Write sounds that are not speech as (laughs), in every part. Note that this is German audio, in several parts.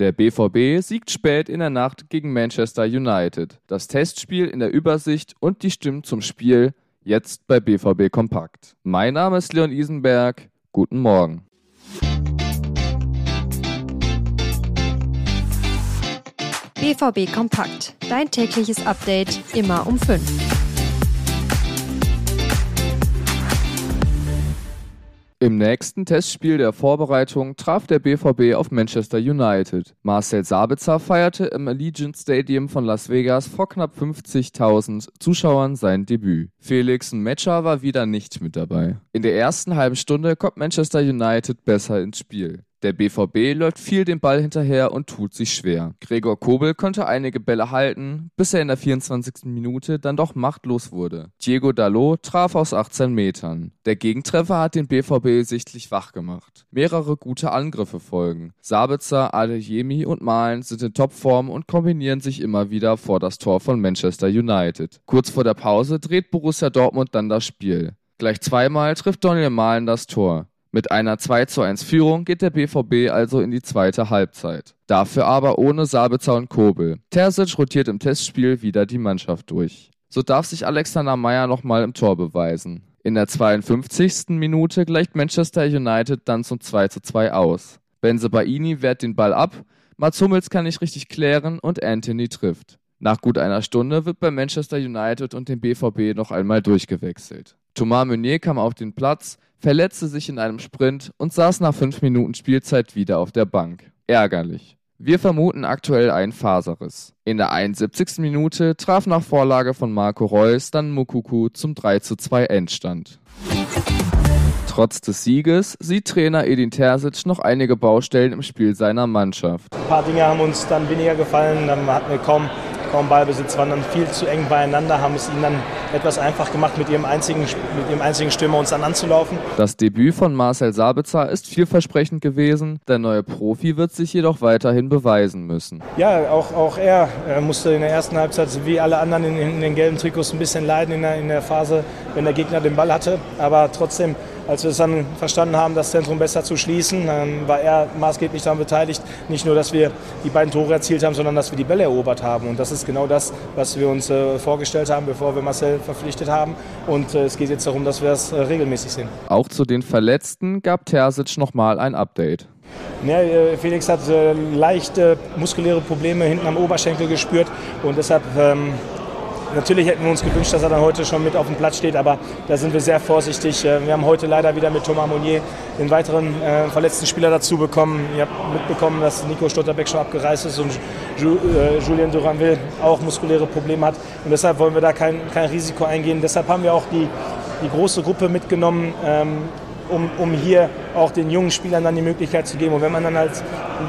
Der BVB siegt spät in der Nacht gegen Manchester United. Das Testspiel in der Übersicht und die Stimmen zum Spiel jetzt bei BVB Kompakt. Mein Name ist Leon Isenberg. Guten Morgen. BVB Kompakt. Dein tägliches Update immer um 5. Im nächsten Testspiel der Vorbereitung traf der BVB auf Manchester United. Marcel Sabitzer feierte im Allegiant Stadium von Las Vegas vor knapp 50.000 Zuschauern sein Debüt. Felix Metscher war wieder nicht mit dabei. In der ersten halben Stunde kommt Manchester United besser ins Spiel. Der BVB läuft viel den Ball hinterher und tut sich schwer. Gregor Kobel konnte einige Bälle halten, bis er in der 24. Minute dann doch machtlos wurde. Diego Dalot traf aus 18 Metern. Der Gegentreffer hat den BVB sichtlich wach gemacht. Mehrere gute Angriffe folgen. Sabitzer, Adeyemi und Malen sind in Topform und kombinieren sich immer wieder vor das Tor von Manchester United. Kurz vor der Pause dreht Borussia Dortmund dann das Spiel. Gleich zweimal trifft Daniel Malen das Tor. Mit einer 2 zu 1 Führung geht der BVB also in die zweite Halbzeit. Dafür aber ohne Sabitzer und Kobel. Terzic rotiert im Testspiel wieder die Mannschaft durch. So darf sich Alexander Meyer nochmal im Tor beweisen. In der 52. Minute gleicht Manchester United dann zum 2 zu 2 aus. Benzebaini wehrt den Ball ab, Mats Hummels kann nicht richtig klären und Anthony trifft. Nach gut einer Stunde wird bei Manchester United und dem BVB noch einmal durchgewechselt. Thomas Meunier kam auf den Platz, verletzte sich in einem Sprint und saß nach fünf Minuten Spielzeit wieder auf der Bank. Ärgerlich. Wir vermuten aktuell einen Faserriss. In der 71. Minute traf nach Vorlage von Marco Reus dann Mukuku zum 3 zu 2 Endstand. Trotz des Sieges sieht Trainer Edin Terzic noch einige Baustellen im Spiel seiner Mannschaft. Ein paar Dinge haben uns dann weniger gefallen, dann hatten wir kaum kaum Ballbesitz, waren dann viel zu eng beieinander, haben es ihnen dann etwas einfach gemacht, mit ihrem einzigen, mit ihrem einzigen Stürmer uns dann anzulaufen. Das Debüt von Marcel Sabitzer ist vielversprechend gewesen. Der neue Profi wird sich jedoch weiterhin beweisen müssen. Ja, auch, auch er musste in der ersten Halbzeit, wie alle anderen in, in den gelben Trikots, ein bisschen leiden in der, in der Phase, wenn der Gegner den Ball hatte. Aber trotzdem als wir es dann verstanden haben, das Zentrum besser zu schließen, war er maßgeblich daran beteiligt. Nicht nur, dass wir die beiden Tore erzielt haben, sondern dass wir die Bälle erobert haben. Und das ist genau das, was wir uns äh, vorgestellt haben, bevor wir Marcel verpflichtet haben. Und äh, es geht jetzt darum, dass wir es äh, regelmäßig sehen. Auch zu den Verletzten gab Terzic nochmal ein Update. Ja, Felix hat leichte muskuläre Probleme hinten am Oberschenkel gespürt und deshalb ähm, Natürlich hätten wir uns gewünscht, dass er dann heute schon mit auf dem Platz steht, aber da sind wir sehr vorsichtig. Äh, wir haben heute leider wieder mit Thomas Monnier den weiteren äh, verletzten Spieler dazu bekommen. Ihr habt mitbekommen, dass Nico Stotterbeck schon abgereist ist und Ju, äh, Julien Duranville auch muskuläre Probleme hat. Und deshalb wollen wir da kein, kein Risiko eingehen. Deshalb haben wir auch die, die große Gruppe mitgenommen. Ähm, um, um hier auch den jungen Spielern dann die Möglichkeit zu geben. Und wenn man dann halt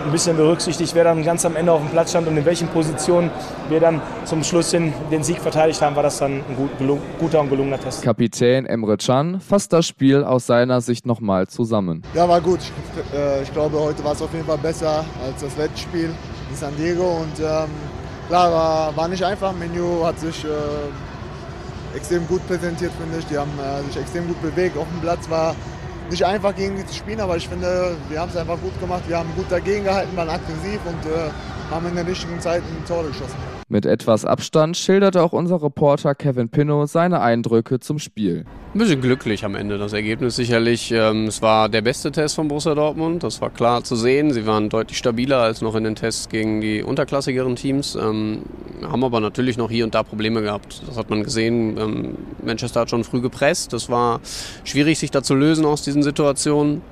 ein bisschen berücksichtigt, wer dann ganz am Ende auf dem Platz stand und in welchen Positionen wir dann zum Schluss hin den Sieg verteidigt haben, war das dann ein gut, gelung, guter und gelungener Test. Kapitän Emre Can fasst das Spiel aus seiner Sicht nochmal zusammen. Ja, war gut. Ich, äh, ich glaube, heute war es auf jeden Fall besser als das letzte Spiel in San Diego. Und ähm, klar, war, war nicht einfach. Menu hat sich äh, extrem gut präsentiert, finde ich. Die haben äh, sich extrem gut bewegt. Auf dem Platz war nicht einfach gegen die zu spielen, aber ich finde, wir haben es einfach gut gemacht. Wir haben gut dagegen gehalten, waren aggressiv und äh, haben in der richtigen Zeit ein Tor geschossen. Mit etwas Abstand schilderte auch unser Reporter Kevin Pinnow seine Eindrücke zum Spiel. Ein bisschen glücklich am Ende, das Ergebnis sicherlich. Ähm, es war der beste Test von Borussia Dortmund, das war klar zu sehen. Sie waren deutlich stabiler als noch in den Tests gegen die unterklassigeren Teams, ähm, haben aber natürlich noch hier und da Probleme gehabt. Das hat man gesehen. Ähm, Manchester hat schon früh gepresst, das war schwierig, sich da zu lösen aus diesen Situationen.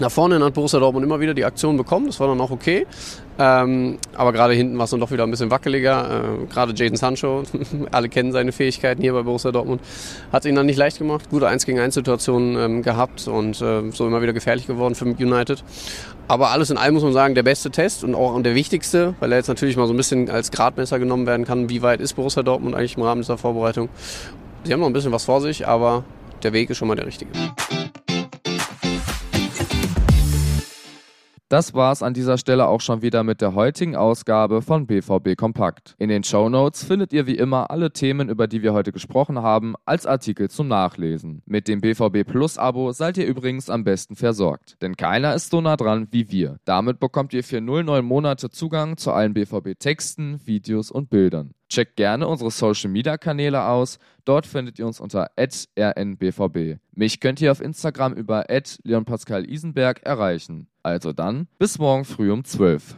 Nach vorne hat Borussia Dortmund immer wieder die Aktion bekommen, das war dann auch okay. Ähm, aber gerade hinten war es dann doch wieder ein bisschen wackeliger. Äh, gerade Jaden Sancho, (laughs) alle kennen seine Fähigkeiten hier bei Borussia Dortmund, hat es ihnen dann nicht leicht gemacht. Gute 1 gegen 1 Situationen ähm, gehabt und äh, so immer wieder gefährlich geworden für United. Aber alles in allem muss man sagen, der beste Test und auch der wichtigste, weil er jetzt natürlich mal so ein bisschen als Gradmesser genommen werden kann, wie weit ist Borussia Dortmund eigentlich im Rahmen dieser Vorbereitung. Sie haben noch ein bisschen was vor sich, aber der Weg ist schon mal der richtige. Das war's an dieser Stelle auch schon wieder mit der heutigen Ausgabe von BVB Kompakt. In den Show Notes findet ihr wie immer alle Themen, über die wir heute gesprochen haben, als Artikel zum Nachlesen. Mit dem BVB Plus Abo seid ihr übrigens am besten versorgt, denn keiner ist so nah dran wie wir. Damit bekommt ihr für 09 Monate Zugang zu allen BVB Texten, Videos und Bildern. Checkt gerne unsere Social Media Kanäle aus. Dort findet ihr uns unter rnbvb. Mich könnt ihr auf Instagram über Leon Pascal Isenberg erreichen. Also dann, bis morgen früh um 12.